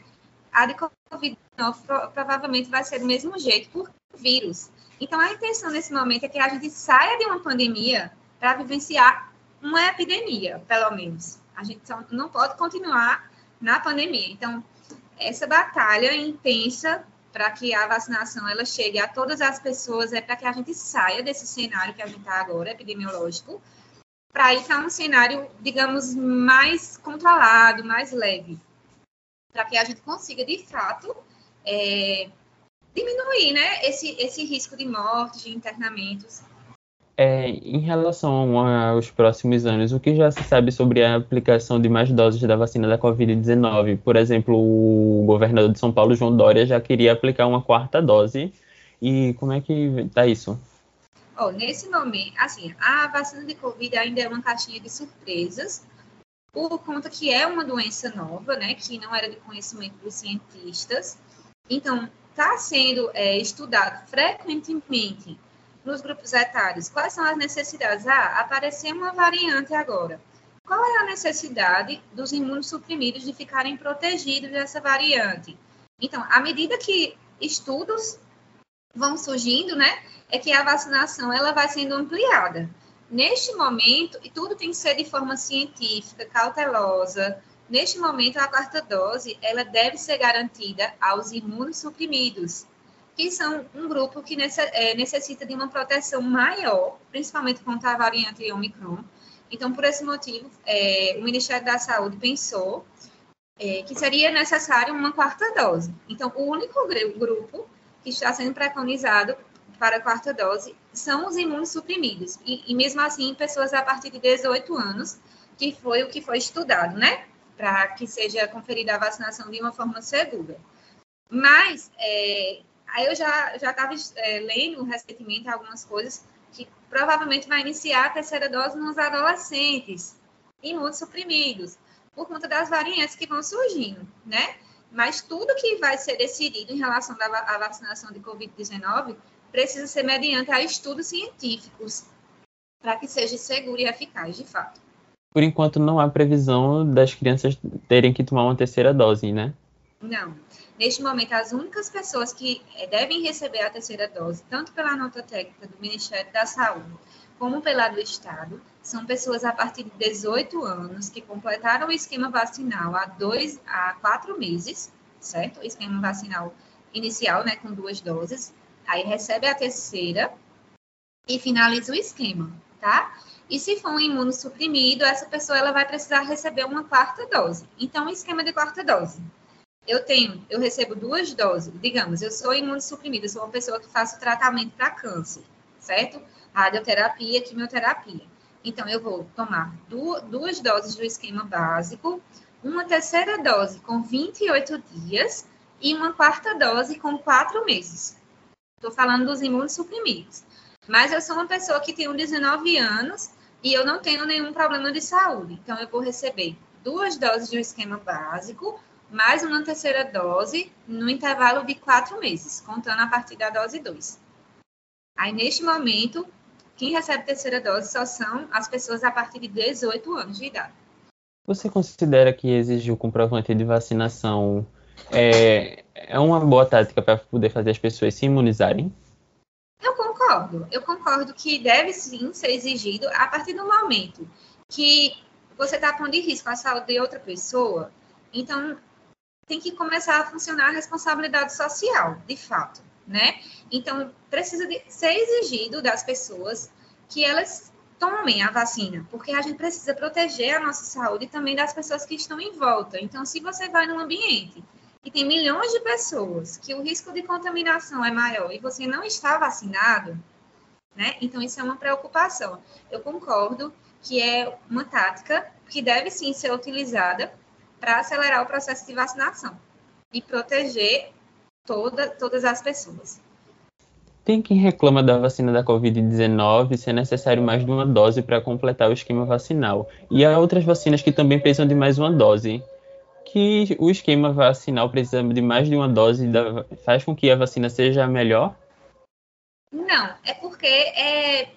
Speaker 3: A de Covid-19 provavelmente vai ser do mesmo jeito por vírus. Então, a intenção nesse momento é que a gente saia de uma pandemia para vivenciar uma epidemia, pelo menos. A gente não pode continuar na pandemia. Então, essa batalha intensa para que a vacinação ela chegue a todas as pessoas, é para que a gente saia desse cenário que a gente está agora, epidemiológico, para ir para um cenário, digamos, mais controlado, mais leve, para que a gente consiga, de fato, é, diminuir né, esse, esse risco de morte, de internamentos
Speaker 2: é, em relação aos próximos anos, o que já se sabe sobre a aplicação de mais doses da vacina da Covid-19? Por exemplo, o governador de São Paulo, João Dória, já queria aplicar uma quarta dose. E como é que está isso?
Speaker 3: Oh, nesse momento, assim, a vacina de Covid ainda é uma caixinha de surpresas, por conta que é uma doença nova, né, que não era de conhecimento dos cientistas. Então, está sendo é, estudado frequentemente nos grupos etários, quais são as necessidades? Ah, apareceu uma variante agora. Qual é a necessidade dos imunossuprimidos de ficarem protegidos dessa variante? Então, à medida que estudos vão surgindo, né, é que a vacinação ela vai sendo ampliada. Neste momento, e tudo tem que ser de forma científica, cautelosa. Neste momento, a quarta dose ela deve ser garantida aos imunossuprimidos, que são um grupo que é, necessita de uma proteção maior, principalmente contra a variante Omicron. Então, por esse motivo, é, o Ministério da Saúde pensou é, que seria necessário uma quarta dose. Então, o único grupo que está sendo preconizado para a quarta dose são os imunossuprimidos. E, e mesmo assim, pessoas a partir de 18 anos, que foi o que foi estudado, né? Para que seja conferida a vacinação de uma forma segura. Mas, é, Aí eu já já estava é, lendo recentemente algumas coisas que provavelmente vai iniciar a terceira dose nos adolescentes imunossuprimidos, por conta das variantes que vão surgindo, né? Mas tudo que vai ser decidido em relação à vacinação de Covid-19 precisa ser mediante a estudos científicos, para que seja seguro e eficaz, de fato.
Speaker 2: Por enquanto, não há previsão das crianças terem que tomar uma terceira dose, né?
Speaker 3: Não. Neste momento, as únicas pessoas que eh, devem receber a terceira dose, tanto pela nota técnica do Ministério da Saúde, como pela do Estado, são pessoas a partir de 18 anos que completaram o esquema vacinal há dois a quatro meses, certo? O esquema vacinal inicial, né, com duas doses, aí recebe a terceira e finaliza o esquema, tá? E se for um imunossuprimido, essa pessoa ela vai precisar receber uma quarta dose. Então, o esquema de quarta dose eu tenho, eu recebo duas doses, digamos, eu sou imunossuprimida, sou uma pessoa que faço tratamento para câncer, certo? Radioterapia, quimioterapia. Então, eu vou tomar duas doses do esquema básico, uma terceira dose com 28 dias e uma quarta dose com quatro meses. Estou falando dos imunossuprimidos. Mas eu sou uma pessoa que tem 19 anos e eu não tenho nenhum problema de saúde. Então, eu vou receber duas doses um esquema básico, mais uma terceira dose no intervalo de quatro meses, contando a partir da dose 2. Aí, neste momento, quem recebe terceira dose só são as pessoas a partir de 18 anos de idade.
Speaker 2: Você considera que exigir o comprovante de vacinação é, é uma boa tática para poder fazer as pessoas se imunizarem?
Speaker 3: Eu concordo. Eu concordo que deve sim ser exigido a partir do momento que você está pondo em risco a saúde de outra pessoa. Então, tem que começar a funcionar a responsabilidade social, de fato, né? Então, precisa de ser exigido das pessoas que elas tomem a vacina, porque a gente precisa proteger a nossa saúde e também das pessoas que estão em volta. Então, se você vai num ambiente e tem milhões de pessoas que o risco de contaminação é maior e você não está vacinado, né? Então, isso é uma preocupação. Eu concordo que é uma tática que deve sim ser utilizada para acelerar o processo de vacinação e proteger toda, todas as pessoas.
Speaker 2: Tem quem reclama da vacina da Covid-19 ser necessário mais de uma dose para completar o esquema vacinal. E há outras vacinas que também precisam de mais uma dose. Que o esquema vacinal precisa de mais de uma dose da, faz com que a vacina seja melhor?
Speaker 3: Não, é porque é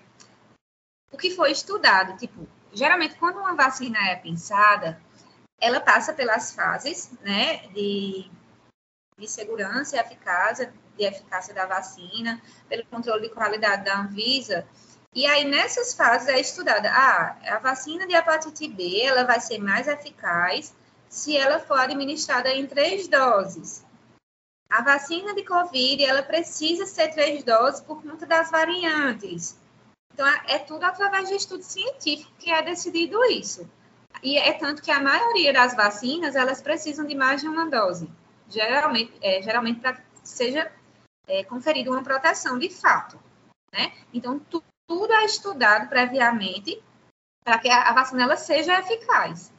Speaker 3: o que foi estudado. Tipo, geralmente quando uma vacina é pensada, ela passa pelas fases, né, de, de segurança e eficácia, de eficácia da vacina, pelo controle de qualidade da Anvisa. E aí, nessas fases, é estudada, ah, a vacina de hepatite B, ela vai ser mais eficaz se ela for administrada em três doses. A vacina de Covid, ela precisa ser três doses por conta das variantes. Então, é tudo através de estudo científico que é decidido isso. E é tanto que a maioria das vacinas, elas precisam de mais de uma dose. Geralmente, é, geralmente para que seja é, conferida uma proteção de fato. Né? Então, tu, tudo é estudado previamente para que a, a vacina ela seja eficaz.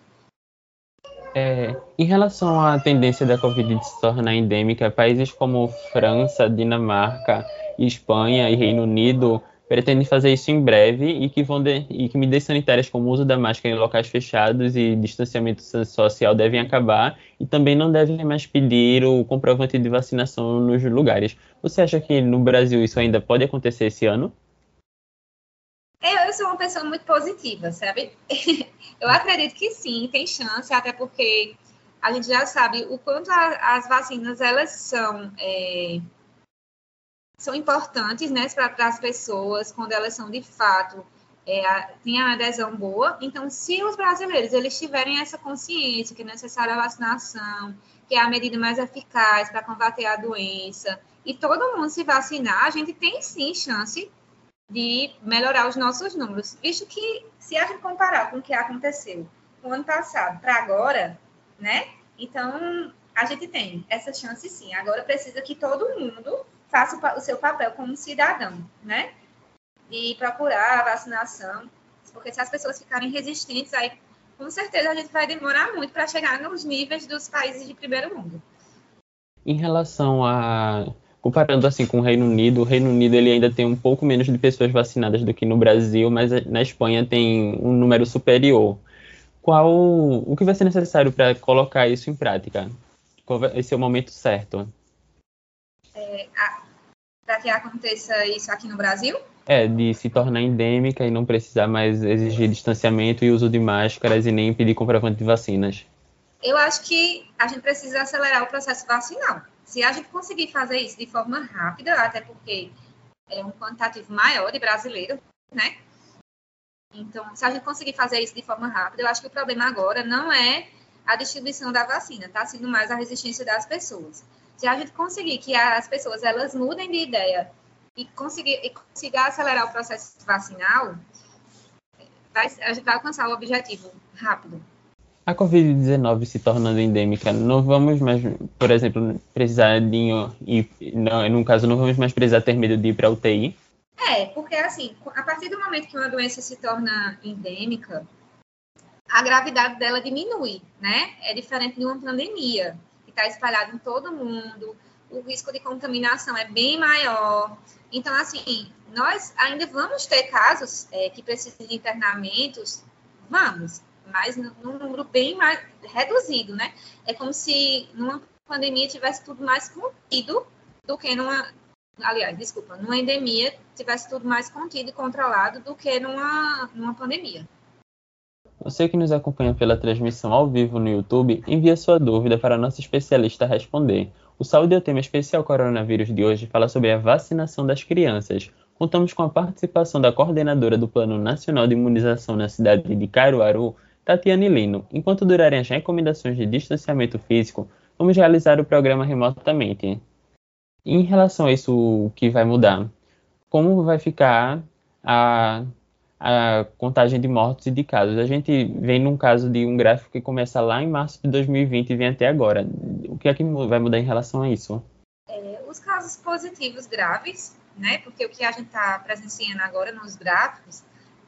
Speaker 2: É, em relação à tendência da Covid de se tornar endêmica, países como França, Dinamarca, Espanha e Reino Unido pretendem fazer isso em breve e que, vão de, e que medidas sanitárias como o uso da máscara em locais fechados e distanciamento social devem acabar e também não devem mais pedir o comprovante de vacinação nos lugares. Você acha que no Brasil isso ainda pode acontecer esse ano?
Speaker 3: Eu, eu sou uma pessoa muito positiva, sabe? eu acredito que sim, tem chance, até porque a gente já sabe o quanto a, as vacinas elas são é, são importantes né, para as pessoas, quando elas são de fato, é, têm a adesão boa. Então, se os brasileiros eles tiverem essa consciência que é necessária a vacinação, que é a medida mais eficaz para combater a doença, e todo mundo se vacinar, a gente tem sim chance de melhorar os nossos números, visto que se a gente comparar com o que aconteceu no ano passado para agora, né? Então, a gente tem essa chance sim. Agora precisa que todo mundo faça o seu papel como cidadão, né? De procurar a vacinação, porque se as pessoas ficarem resistentes, aí com certeza a gente vai demorar muito para chegar nos níveis dos países de primeiro mundo.
Speaker 2: Em relação a comparando assim com o Reino Unido, o Reino Unido ele ainda tem um pouco menos de pessoas vacinadas do que no Brasil, mas na Espanha tem um número superior. Qual o que vai ser necessário para colocar isso em prática? Qual vai ser o momento certo?
Speaker 3: É, para que aconteça isso aqui no Brasil?
Speaker 2: É, de se tornar endêmica e não precisar mais exigir distanciamento e uso de máscaras e nem pedir comprovante de vacinas.
Speaker 3: Eu acho que a gente precisa acelerar o processo vacinal. Se a gente conseguir fazer isso de forma rápida, até porque é um quantitativo maior de brasileiros, né? Então, se a gente conseguir fazer isso de forma rápida, eu acho que o problema agora não é a distribuição da vacina, tá sendo mais a resistência das pessoas. Se a gente conseguir que as pessoas elas mudem de ideia e conseguir e consiga acelerar o processo vacinal, vai, a gente vai alcançar o objetivo rápido.
Speaker 2: A Covid-19 se tornando endêmica, não vamos mais, por exemplo, precisar de ir, não, no caso, não vamos mais precisar ter medo de ir para UTI?
Speaker 3: É, porque assim, a partir do momento que uma doença se torna endêmica, a gravidade dela diminui, né? É diferente de uma pandemia, está espalhada em todo mundo, o risco de contaminação é bem maior. Então, assim, nós ainda vamos ter casos é, que precisam de internamentos, vamos, mas num número bem mais reduzido, né? É como se numa pandemia tivesse tudo mais contido do que numa, aliás, desculpa, numa endemia tivesse tudo mais contido e controlado do que numa, numa pandemia.
Speaker 2: Você que nos acompanha pela transmissão ao vivo no YouTube, envia sua dúvida para nosso especialista responder. O Saúde é o tema especial coronavírus de hoje fala sobre a vacinação das crianças. Contamos com a participação da coordenadora do Plano Nacional de Imunização na cidade de Caruaru, Tatiane Lino. Enquanto durarem as recomendações de distanciamento físico, vamos realizar o programa remotamente. Em relação a isso, o que vai mudar? Como vai ficar a a contagem de mortos e de casos. A gente vem num caso de um gráfico que começa lá em março de 2020 e vem até agora. O que é que vai mudar em relação a isso?
Speaker 3: É, os casos positivos graves, né? Porque o que a gente está presenciando agora nos gráficos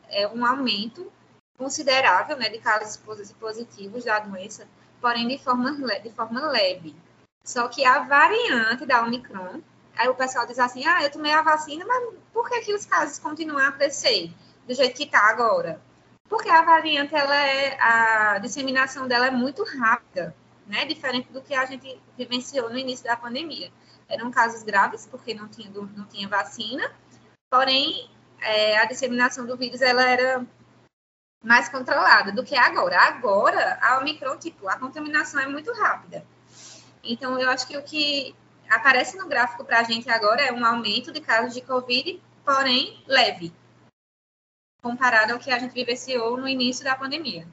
Speaker 3: é um aumento considerável, né, de casos positivos da doença, porém de forma, de forma leve. Só que a variante da Omicron, aí o pessoal diz assim, ah, eu tomei a vacina, mas por que, que os casos continuam a crescer? Do jeito que está agora? Porque a variante, ela é, a disseminação dela é muito rápida, né? Diferente do que a gente vivenciou no início da pandemia. Eram casos graves, porque não tinha, não tinha vacina, porém, é, a disseminação do vírus, ela era mais controlada do que agora. Agora, a Omicron, tipo, a contaminação é muito rápida. Então, eu acho que o que aparece no gráfico para a gente agora é um aumento de casos de Covid, porém leve, comparado ao que a gente vivenciou no início da pandemia.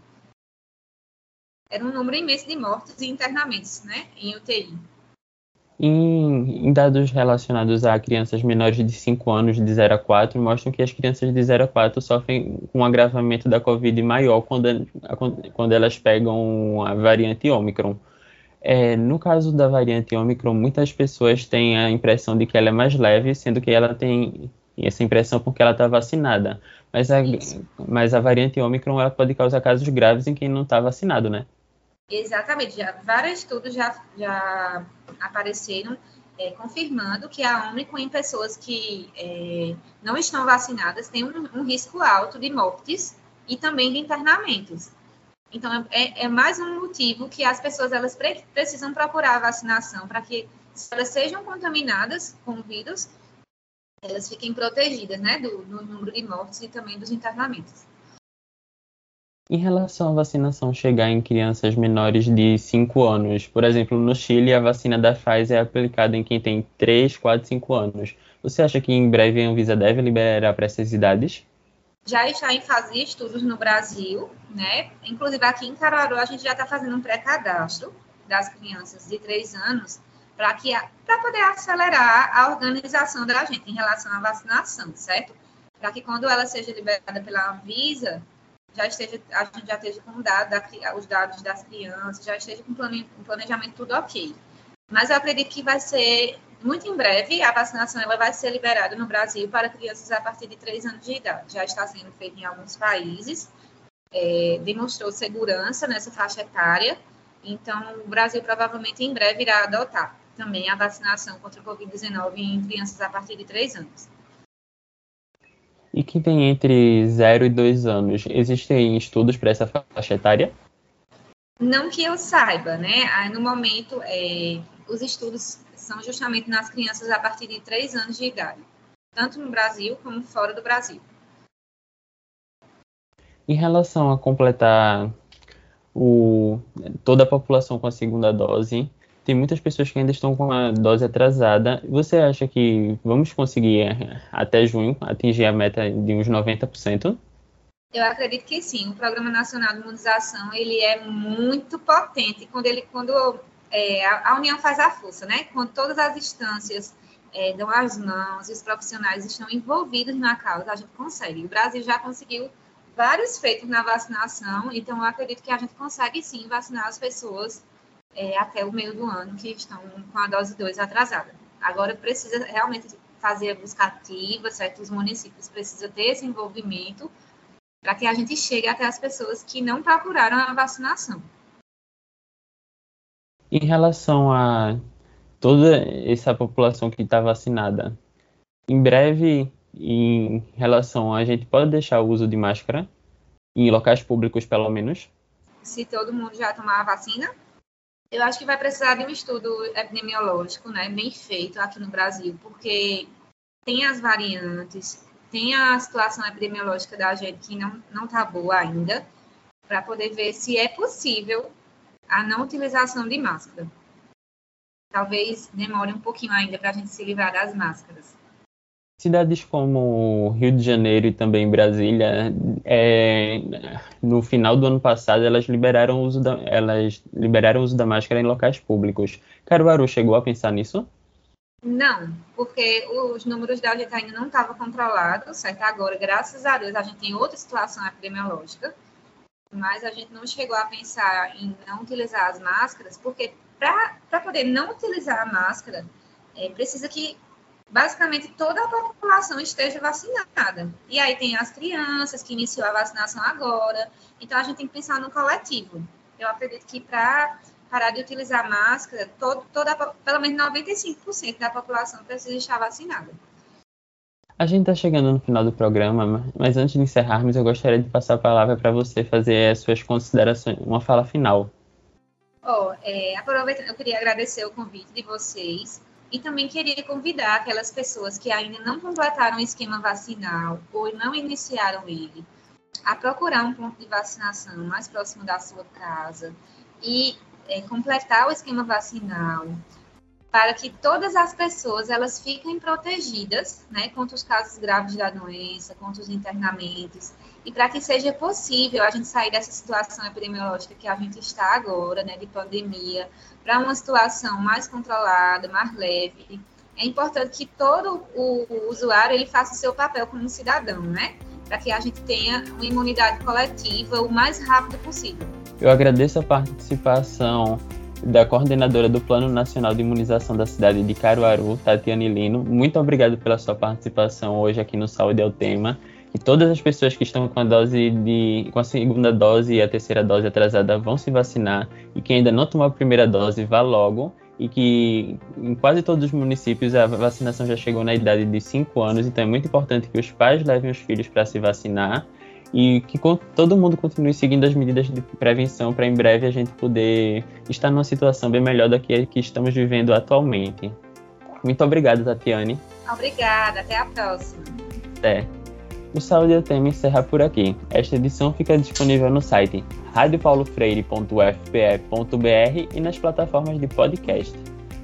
Speaker 3: Era um número imenso de mortes e internamentos, né, em UTI.
Speaker 2: Em, em, dados relacionados a crianças menores de 5 anos, de 0 a 4, mostram que as crianças de 0 a 4 sofrem um agravamento da Covid maior quando, quando elas pegam a variante Omicron. É, no caso da variante Omicron, muitas pessoas têm a impressão de que ela é mais leve, sendo que ela tem essa impressão porque ela está vacinada. Mas a, mas a variante Ômicron ela pode causar casos graves em quem não está vacinado, né?
Speaker 3: Exatamente. Já, vários estudos já, já apareceram é, confirmando que a Ômicron em pessoas que é, não estão vacinadas tem um, um, risco alto de mortes e também de internamentos. Então, é, é mais um motivo que as pessoas elas pre precisam procurar a vacinação para que, se elas sejam contaminadas com o vírus, elas fiquem protegidas, né, do, do número de mortes e também dos internamentos.
Speaker 2: Em relação à vacinação chegar em crianças menores de 5 anos, por exemplo, no Chile a vacina da Pfizer é aplicada em quem tem 3, 4, 5 anos. Você acha que em breve a Anvisa deve liberar para essas idades?
Speaker 3: Já está em fase de estudos no Brasil, né? Inclusive aqui em Caruaru a gente já está fazendo um pré-cadastro das crianças de 3 anos para que para poder acelerar a organização da gente em relação à vacinação, certo? Para que quando ela seja liberada pela Anvisa, já esteja, a gente já esteja com dado, os dados das crianças, já esteja com o planejamento tudo ok. Mas eu acredito que vai ser muito em breve a vacinação ela vai ser liberada no Brasil para crianças a partir de 3 anos de idade. Já está sendo feito em alguns países, é, demonstrou segurança nessa faixa etária, então o Brasil provavelmente em breve irá adotar também a vacinação contra o Covid-19 em crianças a partir de 3 anos.
Speaker 2: E quem tem entre 0 e 2 anos, existem estudos para essa faixa etária?
Speaker 3: Não que eu saiba, né? No momento, é, os estudos são justamente nas crianças a partir de 3 anos de idade, tanto no Brasil como fora do Brasil.
Speaker 2: Em relação a completar o, toda a população com a segunda dose, tem muitas pessoas que ainda estão com a dose atrasada. Você acha que vamos conseguir eh, até junho atingir a meta de uns 90%?
Speaker 3: Eu acredito que sim. O Programa Nacional de Imunização ele é muito potente quando ele quando é, a, União faz a força, né? Quando todas as instâncias é, dão as mãos e os profissionais estão envolvidos na causa, a gente consegue. O Brasil já conseguiu vários feitos na vacinação, então eu acredito que a gente consegue sim vacinar as pessoas é, até o meio do ano que estão com a dose 2 atrasada. Agora precisa realmente fazer a busca ativa, certo? Os municípios precisam ter esse envolvimento para que a gente chegue até as pessoas que não procuraram a vacinação.
Speaker 2: Em relação a toda essa população que está vacinada, em breve, em relação a gente pode deixar o uso de máscara em locais públicos, pelo menos?
Speaker 3: Se todo mundo já tomar a vacina, eu acho que vai precisar de um estudo epidemiológico, né, bem feito aqui no Brasil, porque tem as variantes, tem a situação epidemiológica da gente que não não está boa ainda, para poder ver se é possível a não utilização de máscara. Talvez demore um pouquinho ainda para a gente se livrar das máscaras.
Speaker 2: Cidades como Rio de Janeiro e também Brasília, é, no final do ano passado, elas liberaram, o uso da, elas liberaram o uso da máscara em locais públicos. Caruaru chegou a pensar nisso?
Speaker 3: Não, porque os números da gente ainda não estavam controlados, certo? Agora, graças a Deus, a gente tem outra situação epidemiológica, mas a gente não chegou a pensar em não utilizar as máscaras, porque para poder não utilizar a máscara, é, precisa que basicamente toda a população esteja vacinada. E aí tem as crianças que iniciou a vacinação agora. Então a gente tem que pensar no coletivo. Eu acredito que para parar de utilizar máscara, todo, toda, pelo menos 95% da população precisa estar vacinada.
Speaker 2: A gente está chegando no final do programa, mas antes de encerrarmos, eu gostaria de passar a palavra para você fazer as suas considerações, uma fala final.
Speaker 3: Oh, é, aproveitando, eu queria agradecer o convite de vocês e também queria convidar aquelas pessoas que ainda não completaram o esquema vacinal ou não iniciaram ele a procurar um ponto de vacinação mais próximo da sua casa e é, completar o esquema vacinal para que todas as pessoas elas fiquem protegidas, né, contra os casos graves da doença, contra os internamentos. E para que seja possível a gente sair dessa situação epidemiológica que a gente está agora, né, de pandemia, para uma situação mais controlada, mais leve. É importante que todo o usuário ele faça o seu papel como cidadão, né, para que a gente tenha uma imunidade coletiva o mais rápido possível.
Speaker 2: Eu agradeço a participação da coordenadora do Plano Nacional de Imunização da cidade de Caruaru, Tatiane Lino. Muito obrigado pela sua participação hoje aqui no Saúde é o Tema que todas as pessoas que estão com a dose de com a segunda dose e a terceira dose atrasada vão se vacinar e quem ainda não tomou a primeira dose vá logo e que em quase todos os municípios a vacinação já chegou na idade de 5 anos, então é muito importante que os pais levem os filhos para se vacinar e que todo mundo continue seguindo as medidas de prevenção para em breve a gente poder estar numa situação bem melhor da que, que estamos vivendo atualmente. Muito obrigado, Tatiane.
Speaker 3: Obrigada, até a próxima.
Speaker 2: Até. O Saúde Tema encerra por aqui. Esta edição fica disponível no site radiopaulofreire.ufpe.br e nas plataformas de podcast.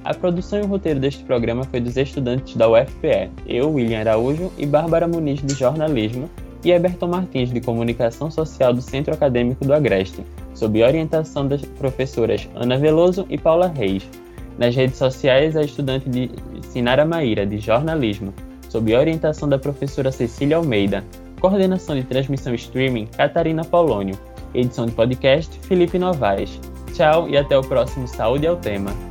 Speaker 2: A produção e o roteiro deste programa foi dos estudantes da UFPE, eu, William Araújo, e Bárbara Muniz, de Jornalismo, e Eberton Martins, de Comunicação Social do Centro Acadêmico do Agreste, sob orientação das professoras Ana Veloso e Paula Reis. Nas redes sociais, a estudante de Sinara Maíra, de Jornalismo, sob orientação da professora Cecília Almeida. Coordenação de transmissão streaming, Catarina Polônio. Edição de podcast, Felipe Novaes. Tchau e até o próximo Saúde ao Tema.